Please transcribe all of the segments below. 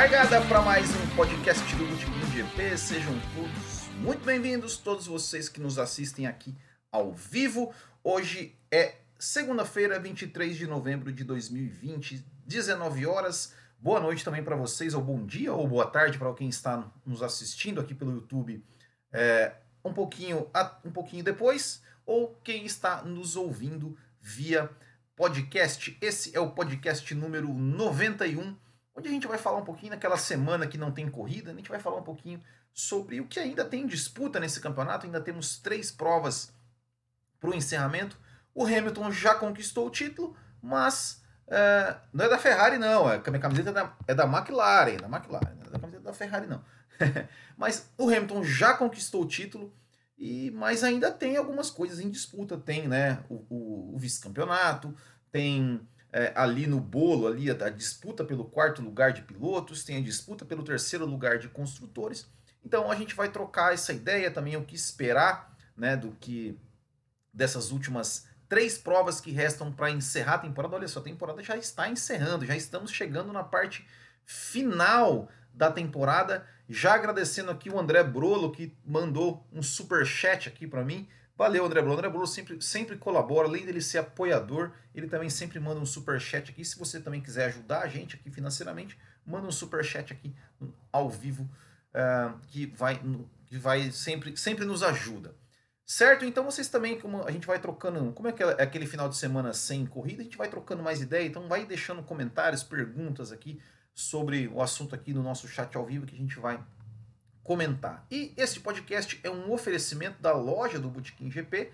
largada para mais um podcast do Botequim GP. Sejam todos muito bem-vindos, todos vocês que nos assistem aqui ao vivo. Hoje é segunda-feira, 23 de novembro de 2020, 19 horas. Boa noite também para vocês, ou bom dia, ou boa tarde para quem está nos assistindo aqui pelo YouTube é, um, pouquinho, um pouquinho depois, ou quem está nos ouvindo via podcast. Esse é o podcast número 91 onde a gente vai falar um pouquinho naquela semana que não tem corrida, a gente vai falar um pouquinho sobre o que ainda tem disputa nesse campeonato. Ainda temos três provas para o encerramento. O Hamilton já conquistou o título, mas é, não é da Ferrari, não. É, a minha camiseta é da, é da McLaren, da McLaren, não é da camiseta da Ferrari, não. mas o Hamilton já conquistou o título, e mas ainda tem algumas coisas em disputa. Tem né, o, o, o vice-campeonato, tem é, ali no bolo, ali a, a, disputa pelo quarto lugar de pilotos, tem a disputa pelo terceiro lugar de construtores. Então a gente vai trocar essa ideia também, o que esperar né, do que dessas últimas três provas que restam para encerrar a temporada. Olha só, a temporada já está encerrando, já estamos chegando na parte final da temporada. Já agradecendo aqui o André Brolo que mandou um super chat aqui para mim. Valeu, André Bruno. André Bruno sempre, sempre colabora, além dele ser apoiador, ele também sempre manda um super chat aqui. Se você também quiser ajudar a gente aqui financeiramente, manda um super chat aqui ao vivo, uh, que vai, que vai sempre, sempre nos ajuda. Certo? Então vocês também, como a gente vai trocando, como é que é aquele final de semana sem corrida, a gente vai trocando mais ideia, então vai deixando comentários, perguntas aqui sobre o assunto aqui no nosso chat ao vivo que a gente vai comentar. E esse podcast é um oferecimento da loja do Botequim GP,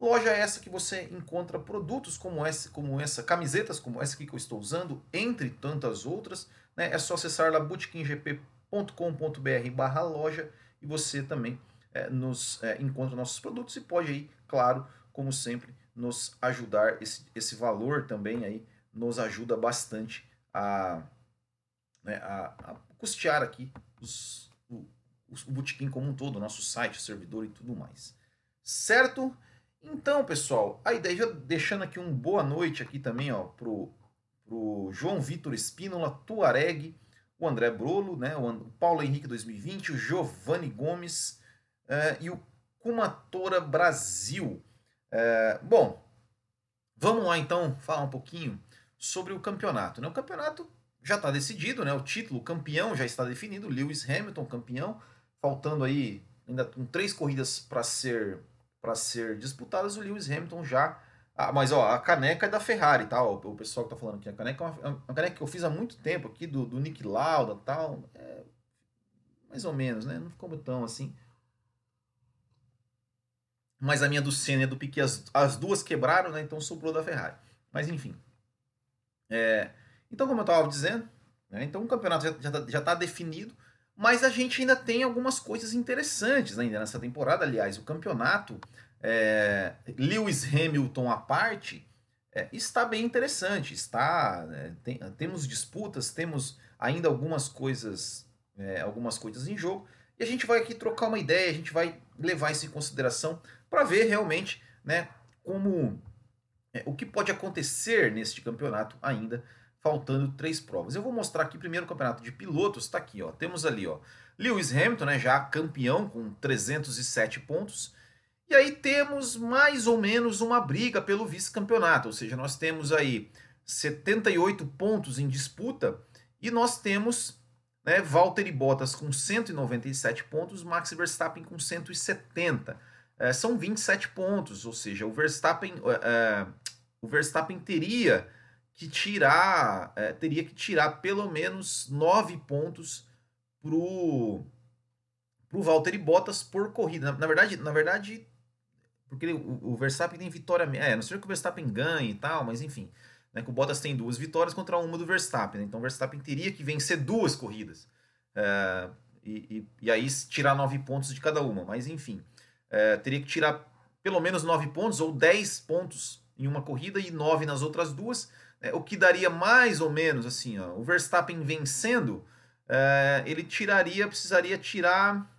loja essa que você encontra produtos como essa, como essa camisetas como essa que eu estou usando, entre tantas outras. Né? É só acessar lá botequimgp.com.br barra loja e você também é, nos é, encontra nossos produtos e pode aí, claro, como sempre, nos ajudar. Esse, esse valor também aí nos ajuda bastante a, né, a, a custear aqui os, o Botequim como um todo, o nosso site, servidor e tudo mais. Certo? Então, pessoal, a ideia, já deixando aqui um boa noite aqui também, ó, pro, pro João Vitor Espínola, Tuareg, o André Brolo, né, o Paulo Henrique 2020, o Giovanni Gomes uh, e o Kumatora Brasil. Uh, bom, vamos lá então falar um pouquinho sobre o campeonato. Né? O campeonato já está decidido, né? o título, o campeão já está definido, Lewis Hamilton campeão, faltando aí ainda com três corridas para ser para ser disputadas, o Lewis Hamilton já ah, mas ó, a caneca é da Ferrari, tá? O, pessoal que tá falando aqui, a caneca é uma, é uma, caneca que eu fiz há muito tempo aqui do, do Nick Lauda, tal, é, mais ou menos, né? Não ficou tão assim. Mas a minha do Senna e a do Piquet, as, as duas quebraram, né? Então sobrou da Ferrari. Mas enfim. É, então, como eu estava dizendo, né? então o campeonato já está já tá definido. Mas a gente ainda tem algumas coisas interessantes ainda nessa temporada. Aliás, o campeonato, é, Lewis Hamilton à parte, é, está bem interessante. Está, é, tem, temos disputas, temos ainda algumas coisas, é, algumas coisas em jogo. E a gente vai aqui trocar uma ideia, a gente vai levar isso em consideração para ver realmente, né, como é, o que pode acontecer neste campeonato ainda faltando três provas. Eu vou mostrar aqui primeiro o campeonato de pilotos, está aqui, ó. Temos ali, ó, Lewis Hamilton, né, já campeão com 307 pontos. E aí temos mais ou menos uma briga pelo vice-campeonato, ou seja, nós temos aí 78 pontos em disputa e nós temos né, Valtteri Bottas com 197 pontos, Max Verstappen com 170. É, são 27 pontos, ou seja, o Verstappen, é, o Verstappen teria que tirar, é, teria que tirar pelo menos nove pontos pro pro Valtteri Bottas por corrida. Na, na, verdade, na verdade, porque o, o, Verstappen tem vitória, é, não sei que o Verstappen ganhe e tal, mas enfim, né, que o Bottas tem duas vitórias contra uma do Verstappen, né, então o Verstappen teria que vencer duas corridas. É, e, e, e, aí tirar nove pontos de cada uma, mas enfim, é, teria que tirar pelo menos nove pontos ou dez pontos em uma corrida e nove nas outras duas, é, o que daria mais ou menos assim, ó, o Verstappen vencendo, é, ele tiraria, precisaria tirar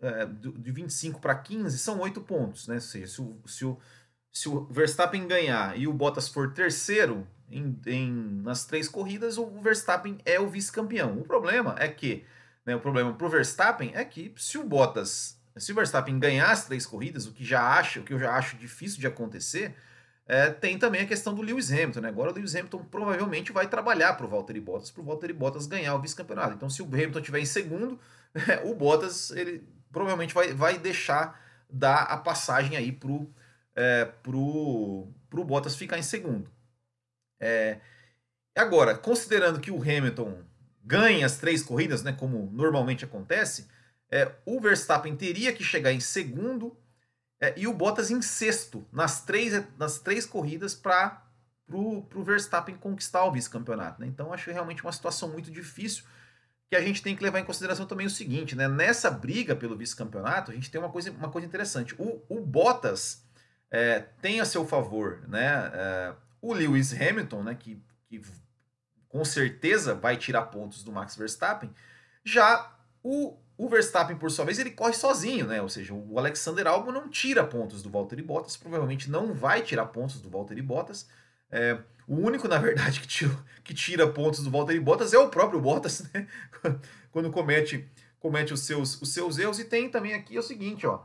é, de 25 para 15, são 8 pontos, né? Ou seja, se o, se o, se o Verstappen ganhar e o Bottas for terceiro em, em nas três corridas, o Verstappen é o vice-campeão. O problema é que, né, o problema para o Verstappen é que se o Bottas, se o Verstappen ganhar as três corridas, o que já acho, o que eu já acho difícil de acontecer, é, tem também a questão do Lewis Hamilton. Né? Agora o Lewis Hamilton provavelmente vai trabalhar para o Valtteri Bottas, para o Valtteri Bottas ganhar o vice-campeonato. Então, se o Hamilton estiver em segundo, o Bottas ele provavelmente vai, vai deixar dar a passagem aí pro, é, pro, pro Bottas ficar em segundo. É, agora, considerando que o Hamilton ganha as três corridas, né, como normalmente acontece, é, o Verstappen teria que chegar em segundo é, e o Bottas em sexto nas três, nas três corridas para o Verstappen conquistar o vice-campeonato. Né? Então, acho realmente uma situação muito difícil que a gente tem que levar em consideração também o seguinte, né? Nessa briga pelo vice-campeonato, a gente tem uma coisa, uma coisa interessante. O, o Bottas é, tem a seu favor, né? É, o Lewis Hamilton, né? Que, que com certeza vai tirar pontos do Max Verstappen. Já o, o Verstappen, por sua vez, ele corre sozinho, né? Ou seja, o Alexander Albon não tira pontos do Valtteri Bottas, provavelmente não vai tirar pontos do Valtteri Bottas. É, o único, na verdade, que tira, que tira pontos do Valtteri Bottas é o próprio Bottas, né? Quando comete, comete os, seus, os seus erros. E tem também aqui é o seguinte, ó.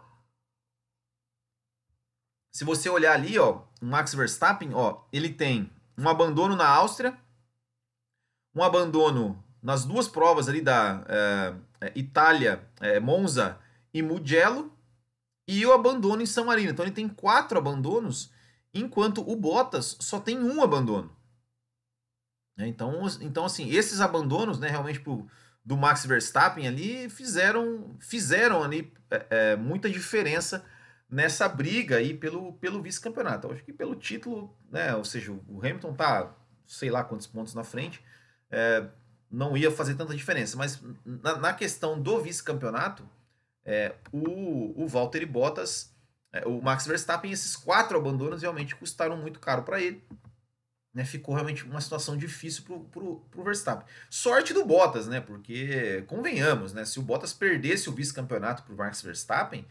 Se você olhar ali, ó, o Max Verstappen, ó, ele tem um abandono na Áustria, um abandono nas duas provas ali da é, Itália, é, Monza e Mugello, e o abandono em São Marino. Então ele tem quatro abandonos enquanto o Bottas só tem um abandono. É, então, então assim, esses abandonos, né, realmente pro, do Max Verstappen ali fizeram, fizeram ali é, é, muita diferença nessa briga aí pelo, pelo vice-campeonato. Acho que pelo título, né, ou seja, o Hamilton tá sei lá quantos pontos na frente, é, não ia fazer tanta diferença. Mas na, na questão do vice-campeonato, é, o, o Valtteri Bottas é, o Max Verstappen, esses quatro abandonos realmente custaram muito caro para ele. Né, ficou realmente uma situação difícil pro, pro, pro Verstappen. Sorte do Bottas, né? Porque, convenhamos, né? Se o Bottas perdesse o vice-campeonato pro Max Verstappen,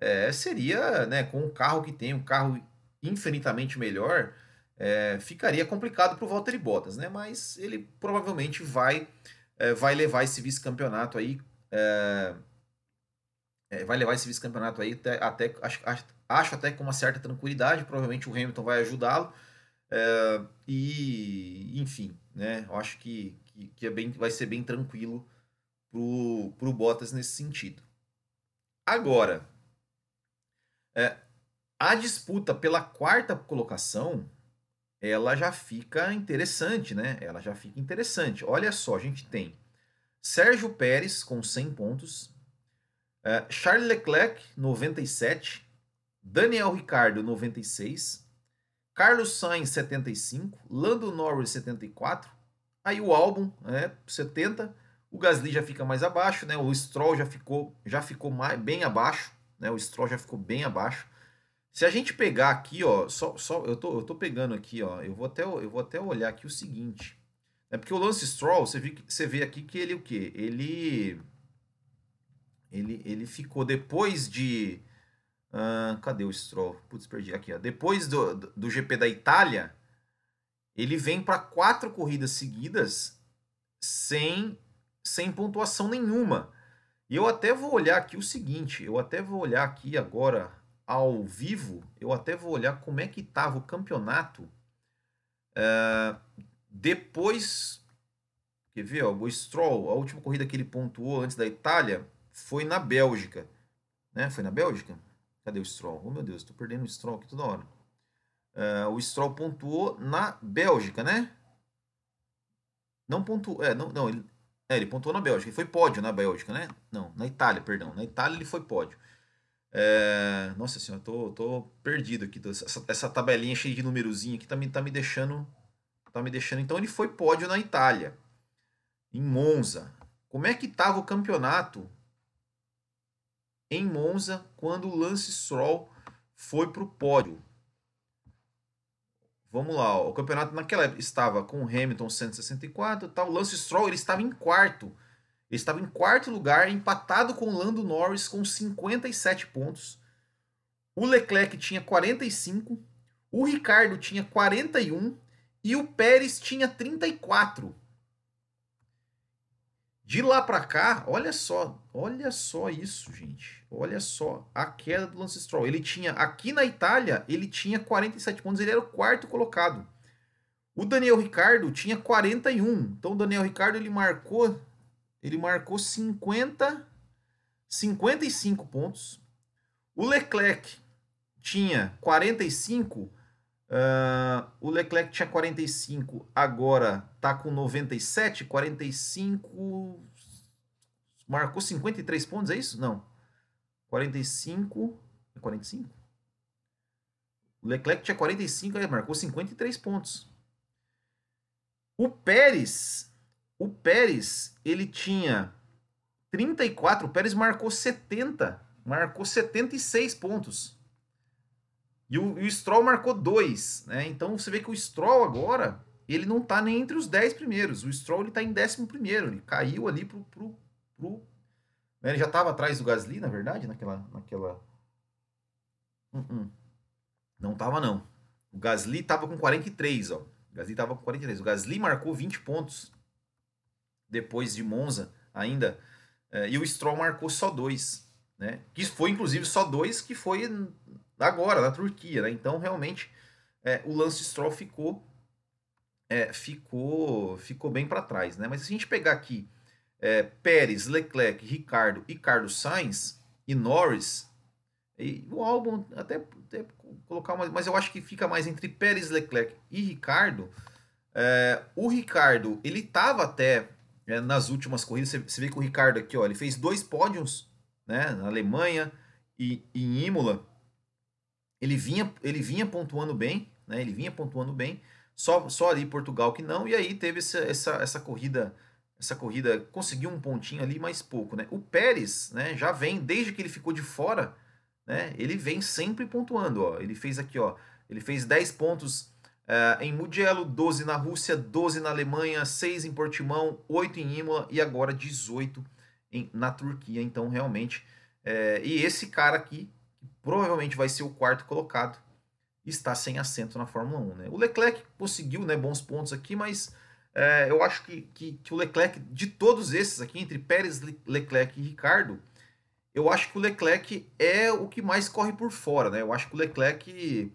é, seria, né, com o carro que tem, um carro infinitamente melhor, é, ficaria complicado pro Valtteri Bottas, né? Mas ele provavelmente vai, é, vai levar esse vice-campeonato aí é, é, vai levar esse vice-campeonato aí até, até acho, acho, até com uma certa tranquilidade. Provavelmente o Hamilton vai ajudá-lo. É, e, enfim, né? Eu acho que, que, que, é bem, vai ser bem tranquilo pro, pro Bottas nesse sentido. Agora, é, a disputa pela quarta colocação ela já fica interessante, né? Ela já fica interessante. Olha só, a gente tem Sérgio Pérez com 100 pontos, Uh, Charles Leclerc, 97. Daniel Ricardo, 96. Carlos Sainz, 75. Lando Norris, 74. Aí o álbum, né, 70. O Gasly já fica mais abaixo, né? O Stroll já ficou, já ficou mais, bem abaixo, né? O Stroll já ficou bem abaixo. Se a gente pegar aqui, ó, só, só eu, tô, eu tô pegando aqui, ó, eu vou até, eu vou até olhar aqui o seguinte. É porque o Lance Stroll, você vê, você vê aqui que ele o quê? Ele ele, ele ficou depois de. Uh, cadê o Stroll? Putz, perdi aqui. Ó. Depois do, do GP da Itália, ele vem para quatro corridas seguidas sem, sem pontuação nenhuma. E eu até vou olhar aqui o seguinte: eu até vou olhar aqui agora ao vivo, eu até vou olhar como é que estava o campeonato uh, depois. Quer ver? Ó, o Stroll, a última corrida que ele pontuou antes da Itália foi na Bélgica. Né? Foi na Bélgica? Cadê o Stroll? Oh, meu Deus, estou perdendo o Stroll aqui toda hora. Uh, o Stroll pontuou na Bélgica, né? Não pontuou. É, não, não ele, é, ele pontuou na Bélgica. Ele foi pódio na Bélgica, né? Não, na Itália, perdão. Na Itália ele foi pódio. É, nossa senhora, tô, tô perdido aqui. Essa, essa tabelinha cheia de numerozinho aqui tá me, tá me deixando. Tá me deixando. Então ele foi pódio na Itália. Em Monza. Como é que tava o campeonato em Monza quando o Lance Stroll foi para o pódio. Vamos lá, ó. o campeonato naquela época estava com o Hamilton 164, tal. O Lance Stroll ele estava em quarto. Ele estava em quarto lugar, empatado com Lando Norris com 57 pontos. O Leclerc tinha 45, O Ricardo tinha 41 e o Pérez tinha 34. De lá para cá, olha só, olha só isso, gente. Olha só a queda do Lance Stroll. Ele tinha aqui na Itália, ele tinha 47 pontos, ele era o quarto colocado. O Daniel Ricardo tinha 41. Então o Daniel Ricardo ele marcou ele marcou 50 55 pontos. O Leclerc tinha 45 Uh, o Leclerc tinha 45, agora tá com 97, 45. Marcou 53 pontos, é isso? Não. 45. É 45? O Leclerc tinha 45, marcou 53 pontos. O Pérez, o Pérez, ele tinha 34, o Pérez marcou 70, marcou 76 pontos. E o, o Stroll marcou dois, né? Então você vê que o Stroll agora, ele não tá nem entre os 10 primeiros. O Stroll ele tá em décimo primeiro, ele caiu ali pro... pro, pro né? Ele já estava atrás do Gasly, na verdade, naquela... naquela... Uh -uh. Não tava não. O Gasly tava com 43, ó. O Gasly tava com 43. O Gasly marcou 20 pontos depois de Monza ainda. É, e o Stroll marcou só dois, né? Que foi, inclusive, só dois que foi agora, na Turquia, né? Então, realmente, é, o Lance Stroll ficou, é, ficou, ficou bem para trás, né? Mas se a gente pegar aqui é, Pérez, Leclerc, Ricardo e Carlos Sainz e Norris, e o álbum até, até colocar mais, mas eu acho que fica mais entre Pérez, Leclerc e Ricardo. É, o Ricardo, ele tava até é, nas últimas corridas, você, vê que o Ricardo aqui, ó, ele fez dois pódios, né, na Alemanha e, e em Imola, ele vinha, ele vinha pontuando bem, né? Ele vinha pontuando bem. Só, só ali Portugal que não. E aí teve essa, essa, essa corrida, essa corrida conseguiu um pontinho ali, mas pouco, né? O Pérez, né? Já vem desde que ele ficou de fora, né? Ele vem sempre pontuando, ó. Ele fez aqui, ó. Ele fez 10 pontos uh, em Mugello, 12 na Rússia, 12 na Alemanha, 6 em Portimão, 8 em Imola e agora 18 em, na Turquia. Então, realmente. É, e esse cara aqui, provavelmente vai ser o quarto colocado, está sem assento na Fórmula 1. Né? O Leclerc conseguiu né, bons pontos aqui, mas é, eu acho que, que, que, o Leclerc, de todos esses aqui, entre Pérez, Leclerc e Ricardo, eu acho que o Leclerc é o que mais corre por fora. Né? Eu acho que o Leclerc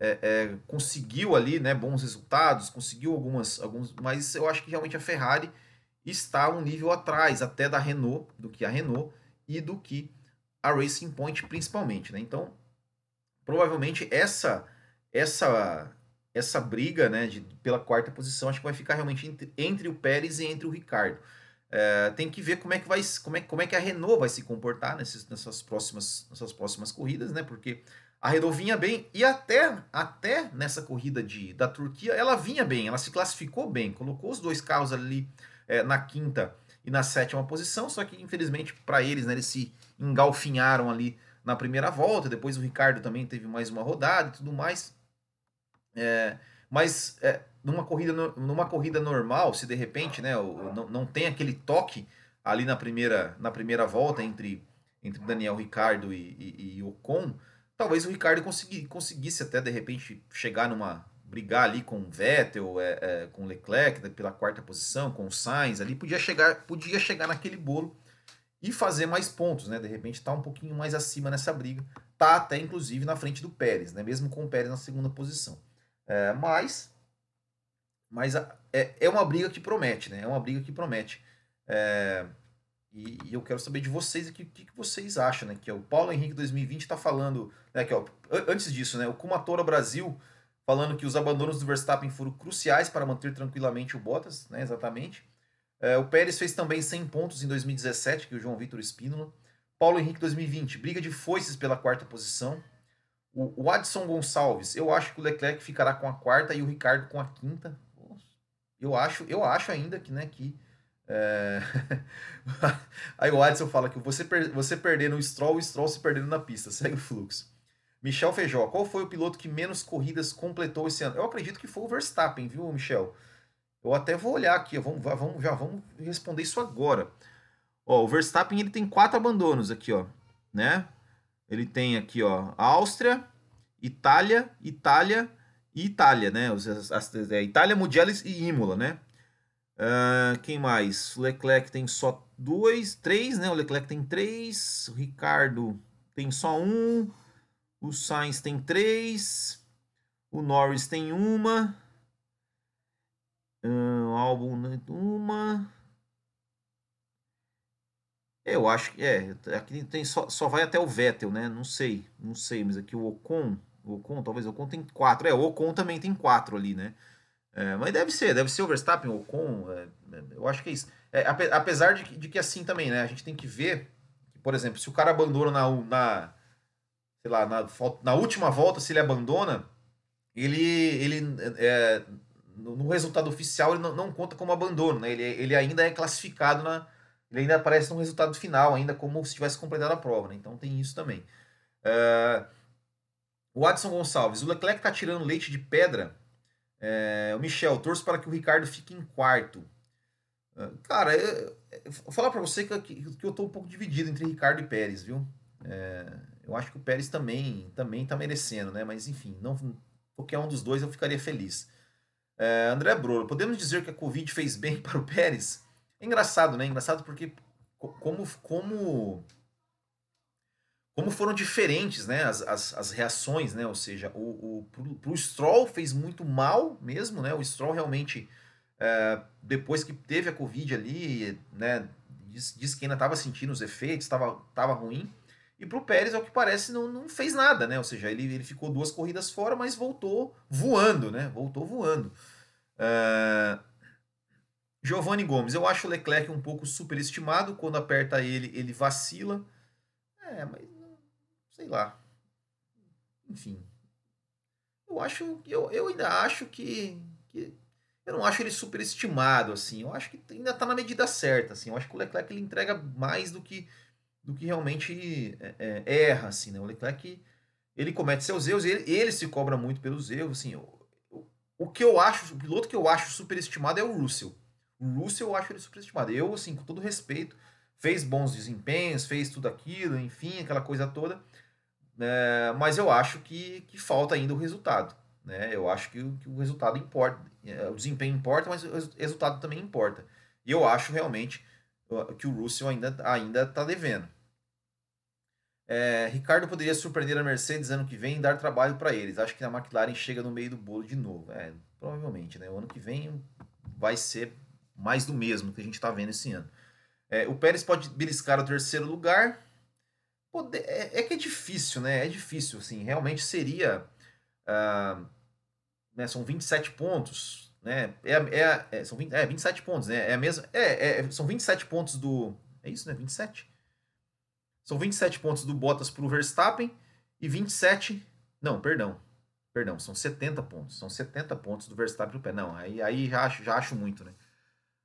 é, é, conseguiu ali né, bons resultados, conseguiu algumas, alguns, mas eu acho que realmente a Ferrari está um nível atrás até da Renault, do que a Renault e do que a Racing Point principalmente, né? Então, provavelmente essa essa essa briga, né, de, pela quarta posição, acho que vai ficar realmente entre, entre o Pérez e entre o Ricardo. É, tem que ver como é que vai como é, como é que a Renault vai se comportar nesses, nessas próximas nessas próximas corridas, né? Porque a Renault vinha bem e até até nessa corrida de da Turquia ela vinha bem, ela se classificou bem, colocou os dois carros ali é, na quinta e na sétima posição, só que infelizmente para eles, né, eles se engalfinharam ali na primeira volta, depois o Ricardo também teve mais uma rodada e tudo mais. É, mas é, numa, corrida, numa corrida normal, se de repente né, não, não tem aquele toque ali na primeira, na primeira volta entre, entre Daniel Ricardo e, e, e Ocon, talvez o Ricardo consegui, conseguisse até de repente chegar numa. brigar ali com o Vettel, é, é, com Leclerc pela quarta posição, com o Sainz ali, podia chegar, podia chegar naquele bolo e fazer mais pontos, né? De repente tá um pouquinho mais acima nessa briga, tá até inclusive na frente do Pérez, né? Mesmo com o Pérez na segunda posição. É, mas mas é, é uma briga que promete, né? É uma briga que promete. É, e, e, eu quero saber de vocês aqui o que, que vocês acham, né? Que é o Paulo Henrique 2020 está falando, né? Que, ó, antes disso, né? O Kumatora Brasil falando que os abandonos do Verstappen foram cruciais para manter tranquilamente o Bottas, né? Exatamente. É, o Pérez fez também 100 pontos em 2017, que é o João Vitor Espínola. Paulo Henrique 2020, briga de foices pela quarta posição. O, o Adson Gonçalves, eu acho que o Leclerc ficará com a quarta e o Ricardo com a quinta. Eu acho, eu acho ainda que, né, que é... Aí o Adson fala que você, per você perdendo o Stroll, o Stroll se perdendo na pista. Segue o fluxo. Michel Feijó, qual foi o piloto que menos corridas completou esse ano? Eu acredito que foi o Verstappen, viu, Michel? Eu até vou olhar aqui, vamos, vamos, já vamos responder isso agora. Ó, o Verstappen ele tem quatro abandonos aqui, ó, né? Ele tem aqui, ó, Áustria, Itália, Itália, e Itália, né? As, as, é, Itália, Mugello e Imola, né? Uh, quem mais? Leclerc tem só dois, três, né? O Leclerc tem três, o Ricardo tem só um, o Sainz tem três, o Norris tem uma, uh, o Albon uma. Eu acho que é, aqui tem só, só vai até o Vettel, né? Não sei, não sei, mas aqui o Ocon, o Ocon, talvez o Ocon tem quatro. É, o Ocon também tem quatro ali, né? É, mas deve ser, deve ser o Verstappen, o Ocon, é, é eu acho que é isso. É, apesar de, de, que assim também, né? A gente tem que ver, por exemplo, se o cara abandona na, na sei lá, na, na última volta, se ele abandona, ele, ele é, no, resultado oficial ele não, não, conta como abandono, né? Ele, ele ainda é classificado na. Ele ainda aparece no resultado final, ainda como se tivesse completado a prova, né? Então tem isso também. O Adson Gonçalves, o Leclerc tá tirando leite de pedra é, o Michel, torço para que o Ricardo fique em quarto. É, cara, eu, eu vou falar para você que, que eu tô um pouco dividido entre Ricardo e Pérez, viu? É, eu acho que o Pérez também também tá merecendo, né? Mas enfim, não qualquer um dos dois eu ficaria feliz. É, André Brolo, podemos dizer que a Covid fez bem para o Pérez? É engraçado, né? Engraçado porque como como como foram diferentes né, as, as, as, reações, né? Ou seja, o, o, pro, Stroll fez muito mal mesmo, né? O Stroll realmente, é, depois que teve a Covid ali, né? Diz, diz que ainda estava sentindo os efeitos, estava tava ruim. E pro Pérez, ao que parece, não, não fez nada, né? Ou seja, ele, ele ficou duas corridas fora, mas voltou voando, né? Voltou voando. É... Giovanni Gomes, eu acho o Leclerc um pouco superestimado. Quando aperta ele, ele vacila. É, mas sei lá. Enfim. Eu acho. Eu, eu ainda acho que, que. Eu não acho ele superestimado, assim. Eu acho que ainda tá na medida certa, assim. Eu acho que o Leclerc ele entrega mais do que, do que realmente é, é, erra, assim, né? O Leclerc, ele comete seus erros, ele, ele se cobra muito pelos erros, assim. Eu, o que eu acho, o piloto que eu acho superestimado é o Russell. O Russell eu acho ele superestimado. Eu, assim, com todo respeito, fez bons desempenhos, fez tudo aquilo, enfim, aquela coisa toda. É, mas eu acho que, que falta ainda o resultado. Né? Eu acho que, que o resultado importa. É, o desempenho importa, mas o resultado também importa. E eu acho realmente que o Russell ainda ainda está devendo. É, Ricardo poderia surpreender a Mercedes ano que vem e dar trabalho para eles. Acho que a McLaren chega no meio do bolo de novo. É, provavelmente, né? O ano que vem vai ser mais do mesmo que a gente está vendo esse ano. É, o Pérez pode beliscar o terceiro lugar Poder, é, é, que é difícil, né? É difícil, assim. Realmente seria. Uh, né, são 27 pontos, né? É, é, é, são 20, é 27 pontos, né? É a mesma, é, é, são 27 pontos do. É isso, né? 27? São 27 pontos do Bottas para o Verstappen e 27. Não, perdão. Perdão, são 70 pontos. São 70 pontos do Verstappen para o pé. Não, aí, aí já, acho, já acho muito, né?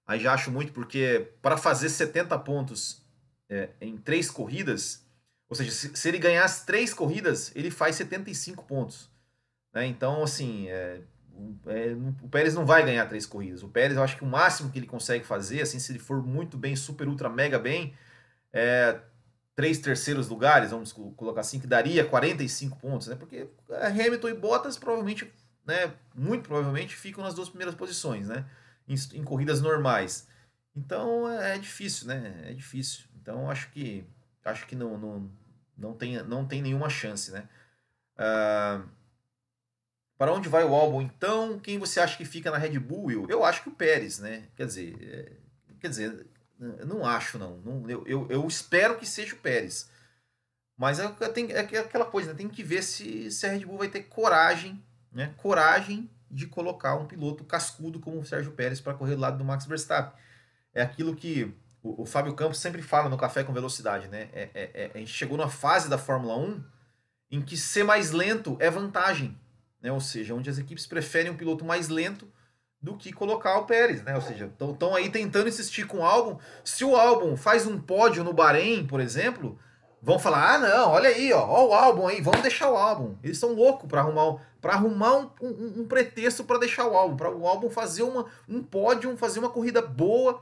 Aí já acho muito, porque para fazer 70 pontos é, em três corridas, ou seja, se, se ele ganhar as três corridas, ele faz 75 pontos. Né? Então, assim, é, é, o Pérez não vai ganhar três corridas. O Pérez, eu acho que o máximo que ele consegue fazer, assim, se ele for muito bem, super, ultra, mega bem, é três terceiros lugares, vamos colocar assim, que daria 45 pontos, né? Porque Hamilton e Bottas provavelmente, né, muito provavelmente ficam nas duas primeiras posições, né? Em, em corridas normais. Então é, é difícil, né? É difícil. Então acho que acho que não, não, não tem, não tem nenhuma chance, né? Uh, para onde vai o álbum então? Quem você acha que fica na Red Bull, Will? Eu acho que o Pérez, né? Quer dizer, é, quer dizer, não acho não. não eu, eu, eu, espero que seja o Pérez. Mas é, é aquela coisa, né? tem que ver se, se a Red Bull vai ter coragem, né? Coragem de colocar um piloto cascudo como o Sérgio Pérez para correr do lado do Max Verstappen. É aquilo que o, o, Fábio Campos sempre fala no Café com Velocidade, né? É, é, é, a gente chegou numa fase da Fórmula 1 em que ser mais lento é vantagem, né? Ou seja, onde as equipes preferem um piloto mais lento do que colocar o Pérez, né? Ou seja, estão aí tentando insistir com o álbum. Se o álbum faz um pódio no Bahrein, por exemplo, vão falar: ah, não, olha aí, ó, ó o álbum aí, vamos deixar o álbum. Eles estão loucos para arrumar, pra arrumar um, um, um pretexto para deixar o álbum, para o álbum fazer uma, um pódio, fazer uma corrida boa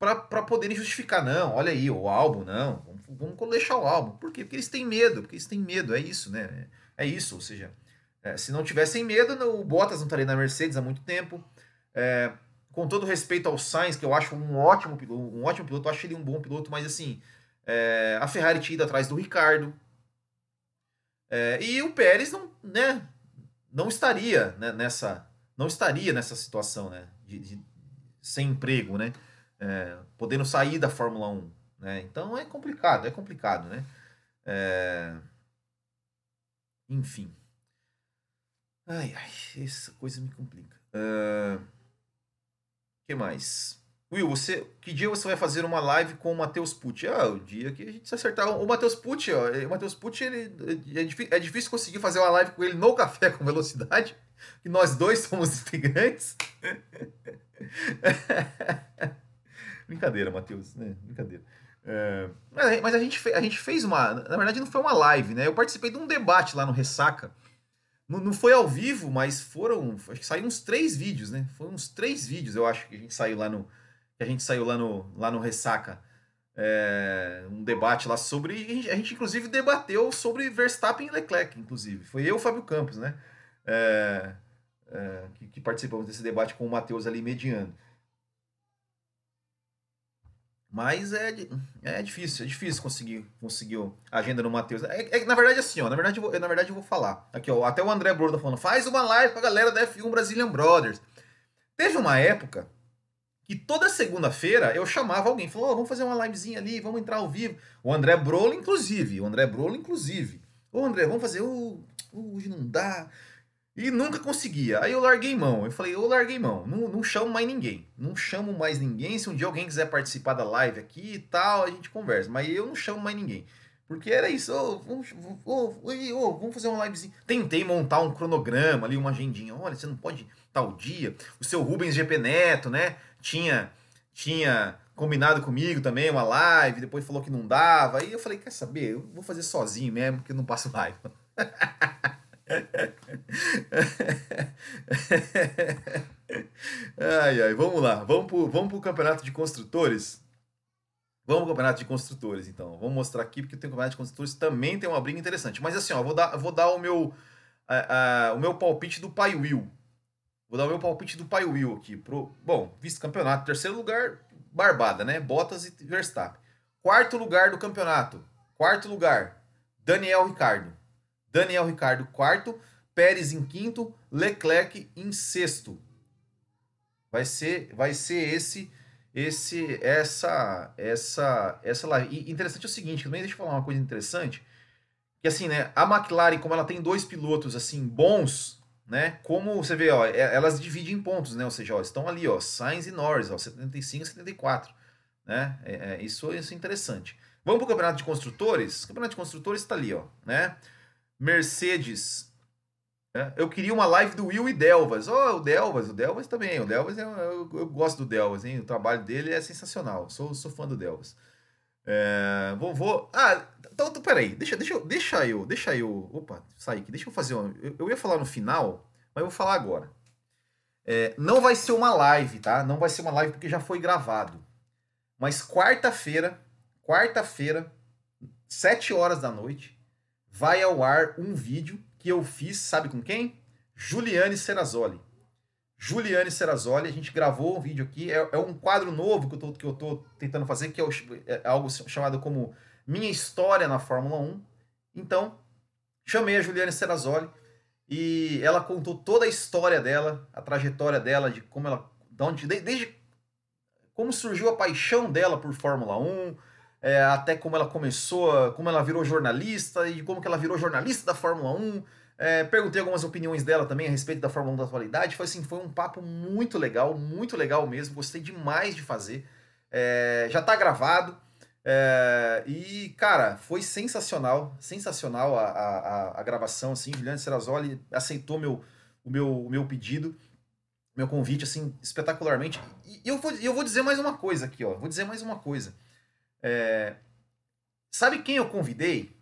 para poderem justificar. Não, olha aí, o álbum, não, vamos, vamos deixar o álbum. Por quê? Porque eles têm medo, porque eles têm medo, é isso, né? É isso, ou seja, É, se não tivessem medo, o Bottas não estaria na Mercedes há muito tempo. É, com todo respeito ao Sainz, que eu acho um ótimo piloto, um ótimo piloto, eu acho ele um bom piloto, mas assim, é, a Ferrari tinha ido atrás do Ricardo. É, e o Pérez não, né, não estaria né, nessa não estaria nessa situação né, de, de sem emprego, né, é, podendo sair da Fórmula 1. Né? Então é complicado, é complicado, né? É... Enfim. Ai, ai, essa coisa me complica. Uh... que mais? Will, você, que dia você vai fazer uma live com o Matheus Pucci? Ah, o dia que a gente se acertar. O Matheus Pucci, ó, o Matheus Pucci, ele, é, difícil, é difícil conseguir fazer uma live com ele no Café com Velocidade, que nós dois somos integrantes. Brincadeira, Matheus, né? Brincadeira. É, mas a gente, fez, a gente fez uma. Na verdade, não foi uma live, né? Eu participei de um debate lá no Ressaca. Não, não foi ao vivo, mas foram. Acho que saíram uns três vídeos, né? Foram uns três vídeos, eu acho, que a gente saiu lá no. Que a gente saiu lá no, lá no Ressaca. É, um debate lá sobre. A gente, a gente, inclusive, debateu sobre Verstappen e Leclerc, inclusive. Foi eu e o Fábio Campos, né? É, é, que, que participamos desse debate com o Matheus ali mediando. Mas é, é difícil, é difícil conseguir, conseguir a agenda no Matheus. É, é, na verdade, assim, ó, na verdade, eu vou, na verdade, eu vou falar. Aqui, ó, até o André Broda tá falando, faz uma live com a galera da F1 Brazilian Brothers. Teve uma época que toda segunda-feira eu chamava alguém, falou, oh, vamos fazer uma livezinha ali, vamos entrar ao vivo. O André Brolo, inclusive, o André Brolo, inclusive. Ô, André, vamos fazer, uh, hoje não dá. E nunca conseguia. Aí eu larguei mão. Eu falei, eu larguei mão. Não, não chamo mais ninguém. Não chamo mais ninguém. Se um dia alguém quiser participar da live aqui e tal, a gente conversa. Mas eu não chamo mais ninguém. Porque era isso. Oh, vamos, oh, oh, vamos fazer uma livezinha. Tentei montar um cronograma ali, uma agendinha. Olha, você não pode tal dia. O seu Rubens GP Neto, né? Tinha, tinha combinado comigo também uma live. Depois falou que não dava. Aí eu falei, quer saber? Eu vou fazer sozinho mesmo, porque eu não passo live. ai, ai, vamos lá. Vamos pro, vamos pro campeonato de construtores. Vamos pro campeonato de construtores, então. Vamos mostrar aqui, porque o campeonato de construtores também tem uma briga interessante. Mas assim, ó, vou dar, vou dar o meu, o meu palpite do pai Will. Vou dar o meu palpite do pai Will aqui. Pro, bom, visto campeonato, terceiro lugar, Barbada, né? Bottas e Verstappen. Quarto lugar do campeonato. Quarto lugar, Daniel Ricardo. Daniel Ricardo quarto, Pérez em quinto, Leclerc em sexto. Vai ser, vai ser esse, esse, essa, essa, essa live. E interessante é o seguinte, também deixa eu falar uma coisa interessante, que assim, né, a McLaren, como ela tem dois pilotos assim bons, né, como você vê, ó, é, elas dividem em pontos, né, ou seja, ó, estão ali, ó, Sainz e Norris, ó, 75 e 74, né, é, é, isso, isso é interessante. Vamos para o campeonato de construtores? O campeonato de construtores está ali, ó, né, Mercedes. É, eu queria uma live do Will e Delvas. Oh, o Delvas, o Delvas também. O Delvas, é, eu, eu, gosto do Delvas, hein? O trabalho dele é sensacional. Sou, sou fã do Delvas. É, vou, vou. Ah, então, então peraí. Deixa, deixa, deixa eu. Deixa eu. Opa, saí aqui. Deixa eu fazer. Uma, eu, eu ia falar no final, mas eu vou falar agora. É, não vai ser uma live, tá? Não vai ser uma live porque já foi gravado. Mas quarta-feira, quarta-feira, sete horas da noite, vai ao ar um vídeo que eu fiz, sabe com quem? Juliane Serrazoli. Juliane Serrazoli, a gente gravou um vídeo aqui, é, é um quadro novo que eu, tô, tentando fazer, que é, o, é algo chamado como Minha História na Fórmula 1. Então, chamei a Juliane Serrazoli e ela contou toda a história dela, a trajetória dela, de como ela. De onde, desde como surgiu a paixão dela por Fórmula 1, é, até como ela começou, como ela virou jornalista e como que ela virou jornalista da Fórmula 1. É, perguntei algumas opiniões dela também a respeito da Fórmula 1 da atualidade. Foi assim, foi um papo muito legal, muito legal mesmo. Gostei demais de fazer. É, já está gravado. É, e, cara, foi sensacional, sensacional a, a, a gravação, assim, Juliane Serrazoli aceitou meu, o meu, o meu pedido, meu convite, assim, espetacularmente. E eu vou, eu vou dizer mais uma coisa aqui, ó, vou dizer mais uma coisa. É... Sabe quem eu convidei?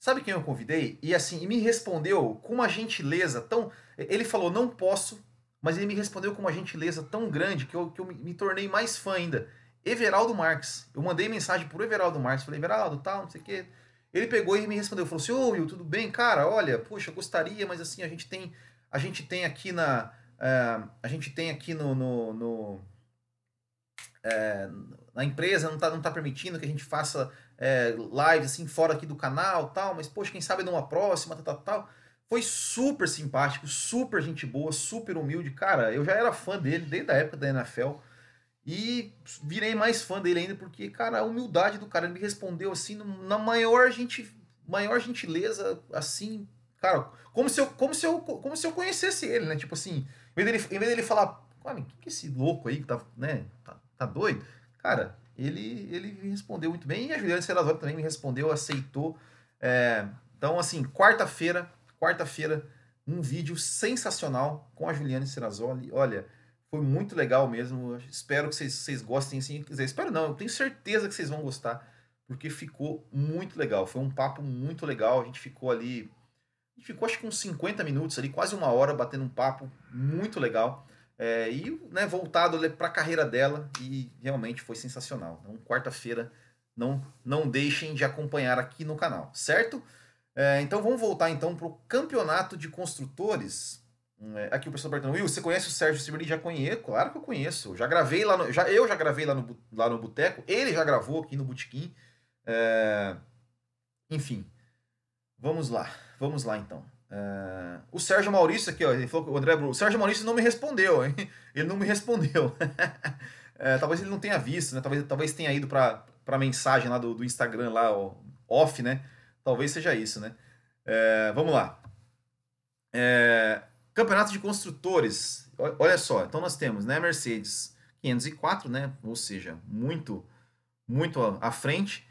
Sabe quem eu convidei? E assim, me respondeu com uma gentileza tão. Ele falou, não posso, mas ele me respondeu com uma gentileza tão grande que eu, que eu me, me tornei mais fã ainda. Everaldo Marques. Eu mandei mensagem pro Everaldo Marques. Falei, Everaldo, tal, não sei o quê. Ele pegou e me respondeu, falou assim, ô Will, tudo bem? Cara, olha, poxa, gostaria, mas assim, a gente tem, a gente tem aqui na, uh, a gente tem aqui no, no, no é, na empresa não tá, não tá permitindo que a gente faça é, assim fora aqui do canal tal, mas poxa, quem sabe numa próxima, tal, tal, tal. Foi super simpático, super gente boa, super humilde. Cara, eu já era fã dele desde a época da NFL. E virei mais fã dele ainda porque, cara, a humildade do cara, ele me respondeu assim, na maior, gente, maior gentileza, assim, cara, como se eu, como se eu, como se eu conhecesse ele, né? Tipo assim, em vez dele, em vez dele falar, cara, que que é esse louco aí que tá, né, tá, tá doido? Cara, ele, ele me respondeu muito bem e a Juliana Serrazoli também me respondeu, aceitou. É, então, assim, quarta-feira, quarta-feira, um vídeo sensacional com a Juliana Serrazoli. Olha, foi muito legal mesmo. Espero que vocês, vocês gostem, assim. Quer dizer, espero não, eu tenho certeza que vocês vão gostar, porque ficou muito legal. Foi um papo muito legal. A gente ficou ali. A gente ficou acho que uns 50 minutos ali, quase uma hora, batendo um papo muito legal. É, e né, voltado para a carreira dela e realmente foi sensacional. Então, quarta-feira, não, não deixem de acompanhar aqui no canal, certo? É, então vamos voltar então para o campeonato de construtores. É, aqui o professor perguntando, Will, você conhece o Sérgio Silveira? Já conheço, claro que eu conheço. Já gravei lá no, já, eu já gravei lá no, lá no Boteco, ele já gravou aqui no Botequim. É, enfim, vamos lá, vamos lá então. Uh, o Sérgio Maurício aqui, ó, ele falou que o André Bru, o Sérgio Maurício não me respondeu, hein? Ele não me respondeu. uh, talvez ele não tenha visto, né? Talvez, talvez tenha ido para a mensagem lá do, do Instagram, lá, ó, off, né? Talvez seja isso, né? Uh, vamos lá. campeonato de construtores. Olha só, então nós temos, né? Mercedes 504, né? Ou seja, muito, muito à frente.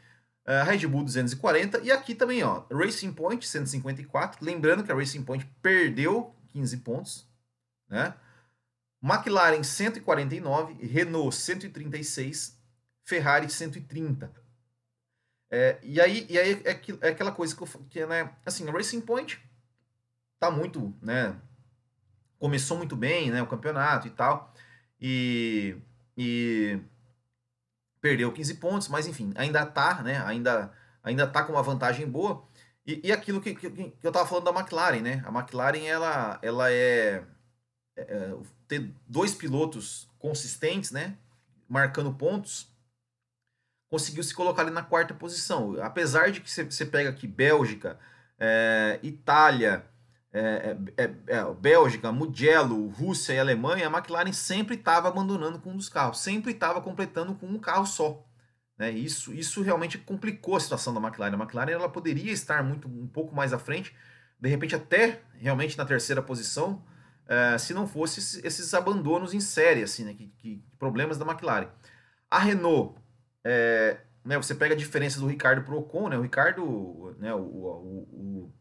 Uh, Red Bull 240 e aqui também, ó, Racing Point 154. Lembrando que a Racing Point perdeu 15 pontos, né? McLaren 149, Renault 136, Ferrari 130. É, e aí, e aí é, é aquela coisa que, eu, que né, assim, a Racing Point tá muito, né, começou muito bem, né, o campeonato e tal, e, e perdeu 15 pontos, mas enfim, ainda tá, né? Ainda, ainda tá com uma vantagem boa. E, e aquilo que, que, que, eu tava falando da McLaren, né? A McLaren, ela, ela é, é, é ter dois pilotos consistentes, né? Marcando pontos, conseguiu se colocar ali na quarta posição. Apesar de que você pega aqui Bélgica, é, Itália, é, é, é, é, Bélgica, Mugello, Rússia e Alemanha, a McLaren sempre estava abandonando com um dos carros, sempre estava completando com um carro só. Né? Isso, isso realmente complicou a situação da McLaren. A McLaren ela poderia estar muito um pouco mais à frente, de repente até realmente na terceira posição, é, se não fosse esses, abandonos em série, assim, né? que, que, problemas da McLaren. A Renault, é, né, você pega a diferença do Ricardo para o Ocon, né? o Ricardo, né, o, o, o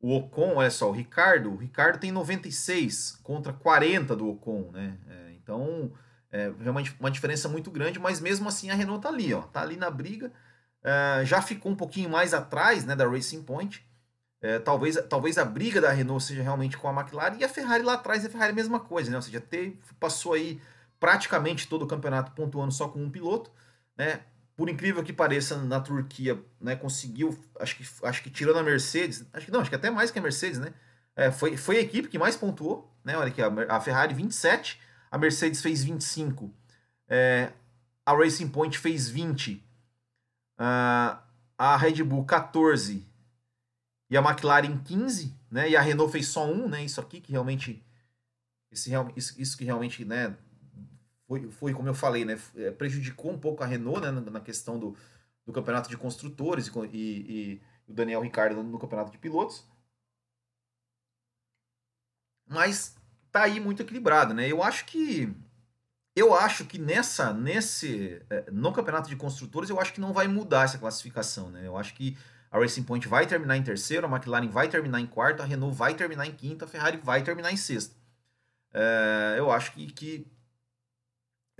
o Ocon, olha só, o Ricardo, o Ricardo tem 96 contra 40 do Ocon, né? É, então, é realmente uma diferença muito grande, mas mesmo assim a Renault tá ali, ó, tá ali na briga, é, já ficou um pouquinho mais atrás, né, da Racing Point. É, talvez, talvez a briga da Renault seja realmente com a McLaren e a Ferrari lá atrás, a Ferrari é a mesma coisa, né? Ou seja, ter, passou aí praticamente todo o campeonato pontuando só com um piloto, né? Por incrível que pareça, na Turquia, né, conseguiu, acho que, acho que tirando a Mercedes, acho que não, acho que até mais que a Mercedes, né? É, foi, foi a equipe que mais pontuou, né? Olha aqui, a, Ferrari 27, a Mercedes fez 25, é, a Racing Point fez 20, a, a Red Bull 14 e a McLaren 15, né? E a Renault fez só um, né? Isso aqui que realmente esse, isso, isso que realmente, né, foi, foi como eu falei, né, é, prejudicou um pouco a Renault né, na, questão do, do campeonato de construtores e, e, e o Daniel Ricciardo no campeonato de pilotos. Mas tá aí muito equilibrado, né? Eu acho que eu acho que nessa nesse é, no campeonato de construtores eu acho que não vai mudar essa classificação, né? Eu acho que a Racing Point vai terminar em terceiro, a McLaren vai terminar em quarto, a Renault vai terminar em quinto, a Ferrari vai terminar em sexto. É, eu acho que, que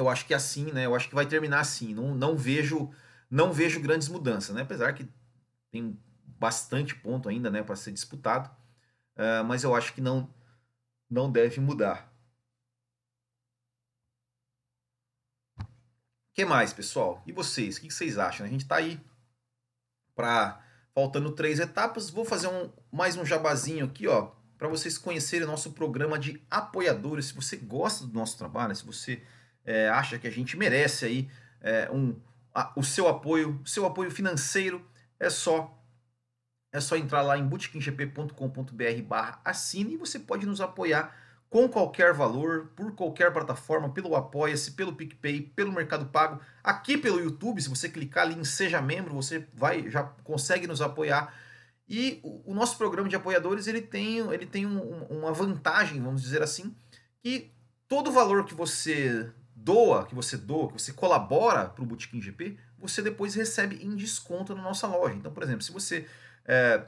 eu acho que é assim, né? Eu acho que vai terminar assim. Não, não vejo não vejo grandes mudanças, né? Apesar que tem bastante ponto ainda, né, para ser disputado, uh, mas eu acho que não não deve mudar. O que mais, pessoal? E vocês? O que vocês acham? A gente está aí para faltando três etapas. Vou fazer um, mais um jabazinho aqui, ó, para vocês conhecerem nosso programa de apoiadores. Se você gosta do nosso trabalho, se você é, acha que a gente merece aí é, um, a, o seu apoio, seu apoio financeiro, é só é só entrar lá em bootkinggp.com.br barra assine e você pode nos apoiar com qualquer valor, por qualquer plataforma, pelo Apoia-se, pelo PicPay, pelo Mercado Pago, aqui pelo YouTube, se você clicar ali em Seja Membro, você vai já consegue nos apoiar. E o, o nosso programa de apoiadores ele tem, ele tem um, uma vantagem, vamos dizer assim, que todo valor que você doa, que você doa, que você colabora para o Botequim GP, você depois recebe em desconto na nossa loja. Então, por exemplo, se você está é,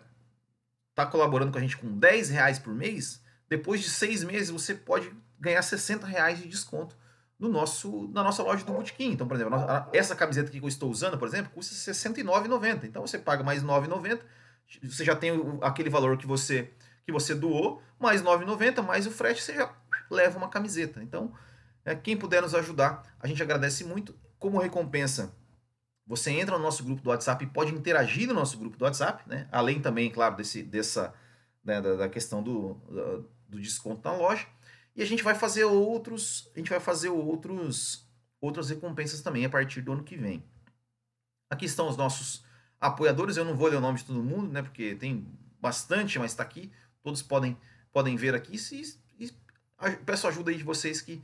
tá colaborando com a gente com 10 reais por mês, depois de seis meses, você pode ganhar 60 reais de desconto no nosso, na nossa loja do Botequim. Então, por exemplo, essa camiseta que eu estou usando, por exemplo, custa R$ 69,90. Então, você paga mais R$ 9,90, você já tem aquele valor que você, que você doou, mais R$ 9,90, mais o frete, você já leva uma camiseta. Então, quem puder nos ajudar, a gente agradece muito. Como recompensa, você entra no nosso grupo do WhatsApp e pode interagir no nosso grupo do WhatsApp, né? Além também, claro, desse, dessa, né, da, da, questão do, do desconto na loja. E a gente vai fazer outros, a gente vai fazer outros outras recompensas também a partir do ano que vem. Aqui estão os nossos apoiadores, eu não vou ler o nome de todo mundo, né, porque tem bastante, mas está aqui, todos podem podem ver aqui. E peço ajuda aí de vocês que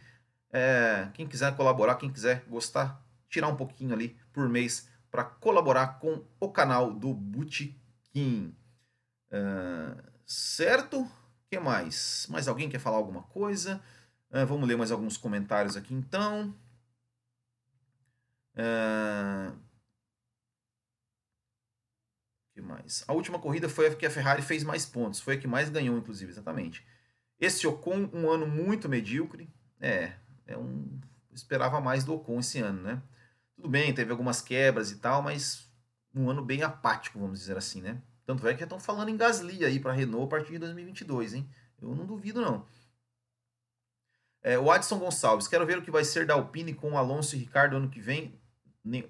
é, quem quiser colaborar, quem quiser gostar, tirar um pouquinho ali por mês para colaborar com o canal do Botequim. Uh, certo? que mais? Mais alguém quer falar alguma coisa? Vamos ler mais alguns comentários aqui então. Uh, que mais? A última corrida foi a que a Ferrari fez mais pontos. Foi a que mais ganhou, inclusive, exatamente. Esse Ocon, um ano muito medíocre. É, é um. esperava mais do Ocon esse ano, né? Tudo bem, teve algumas quebras e tal, mas um ano bem apático, vamos dizer assim, né? Tanto é que já estão falando em Gasly aí para Renault a partir de 2022, hein? Eu não duvido, não. É, o Adson Gonçalves, quero ver o que vai ser da Alpine com Alonso e Ricardo ano que vem.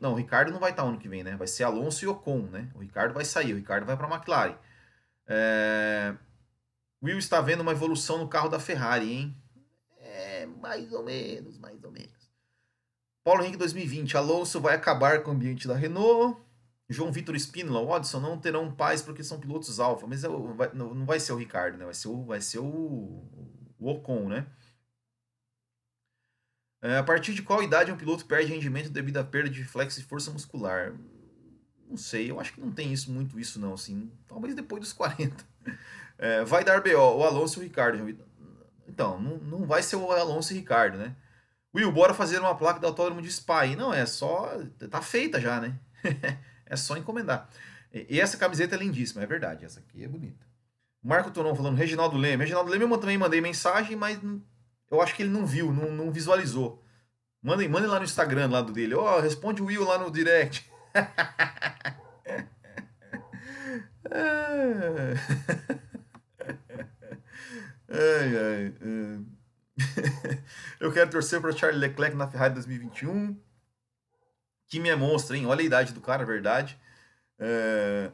Não, o Ricardo não vai estar ano que vem, né? Vai ser Alonso e Ocon, né? O Ricardo vai sair, o Ricardo vai para a McLaren. É... Will está vendo uma evolução no carro da Ferrari, hein? É, mais ou menos, mais ou menos. Paulo Henrique 2020, Alonso vai acabar com o ambiente da Renault. João Vitor Spínola, Watson não terão paz porque são pilotos alfa, mas é não vai ser o Ricardo, né? Vai ser o, vai ser o, o Ocon, né? É, a partir de qual idade um piloto perde rendimento devido à perda de reflexo e força muscular? Não sei, eu acho que não tem isso muito isso não, assim, talvez depois dos 40. É, vai dar BO, o Alonso e o Ricardo. Então, não, não vai ser o Alonso e Ricardo, né? Will, bora fazer uma placa do autódromo de Spa. E não, é só. Tá feita já, né? É só encomendar. E essa camiseta é lindíssima, é verdade. Essa aqui é bonita. Marco Tonon falando, Reginaldo Leme. Reginaldo Leme eu também mandei mensagem, mas eu acho que ele não viu, não, não visualizou. Mandem, mandem lá no Instagram lá do dele. Ó, oh, responde o Will lá no direct. ai, ai, eu quero torcer para Charlie Leclerc na Ferrari 2021 que me é monstro, hein? Olha a idade do cara, verdade. É...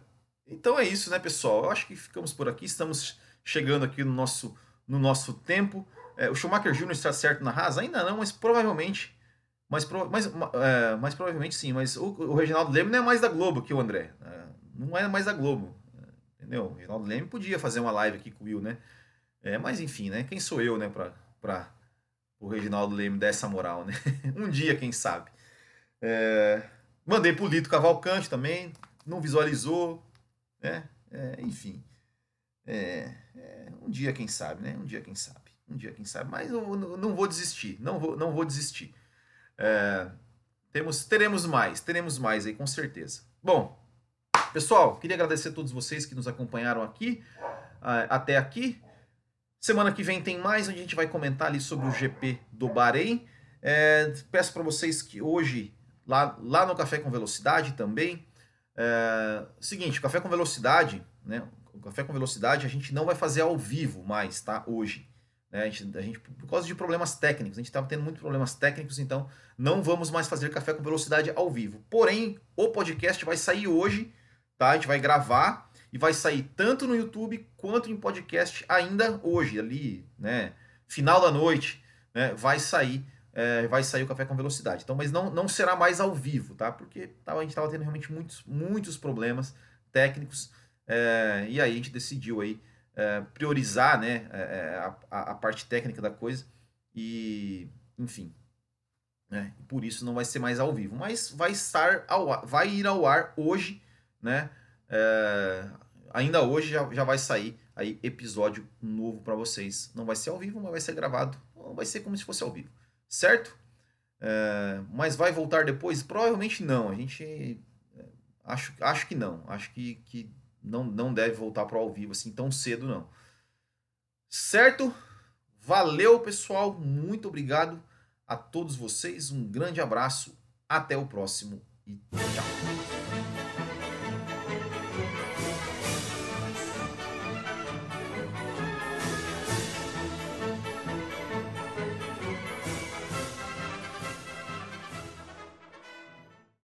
Então é isso, né, pessoal? Eu acho que ficamos por aqui. Estamos chegando aqui no nosso, no nosso tempo. É, o Schumacher Jr. está certo na Haas? Ainda não, mas provavelmente. Mas, mas, é, mas provavelmente sim. Mas o, o Reginaldo Leme não é mais da Globo que o André. É, não é mais da Globo. Entendeu? O Reginaldo Leme podia fazer uma live aqui com o Will, né? É, mas enfim, né? Quem sou eu, né, para o Reginaldo Leme dar essa moral, né? um dia, quem sabe. É, mandei pro Lito Cavalcante também, não visualizou, né? É, enfim. É, é, um dia, quem sabe, né? Um dia, quem sabe. Um dia, quem sabe. Mas eu não vou desistir, não vou, não vou desistir. É, temos, teremos mais, teremos mais aí, com certeza. Bom, pessoal, queria agradecer a todos vocês que nos acompanharam aqui, até aqui. Semana que vem tem mais, onde a gente vai comentar ali sobre o GP do Bahrein. É, peço para vocês que hoje lá, lá no Café com Velocidade também. É, seguinte, Café com Velocidade, né? Café com Velocidade a gente não vai fazer ao vivo mais, tá? Hoje. Né? A, gente, a gente, por causa de problemas técnicos, a gente estava tendo muitos problemas técnicos, então não vamos mais fazer Café com Velocidade ao vivo. Porém, o podcast vai sair hoje, tá? A gente vai gravar e vai sair tanto no YouTube quanto em podcast ainda hoje, ali, né? Final da noite, né? Vai sair, é, vai sair o Café com Velocidade. Então, mas não, não será mais ao vivo, tá? Porque a gente estava tendo realmente muitos, muitos problemas técnicos é, e aí a gente decidiu aí é, priorizar, né? É, é, a, a parte técnica da coisa e, enfim, né? Por isso não vai ser mais ao vivo, mas vai estar ao ar, vai ir ao ar hoje, né? É, ainda hoje já, já vai sair aí episódio novo para vocês. Não vai ser ao vivo, mas vai ser gravado. Vai ser como se fosse ao vivo, certo? É, mas vai voltar depois? Provavelmente não. A gente é, acho, acho que não. Acho que, que não, não deve voltar para ao vivo assim tão cedo não. Certo? Valeu, pessoal. Muito obrigado a todos vocês. Um grande abraço. Até o próximo e tchau.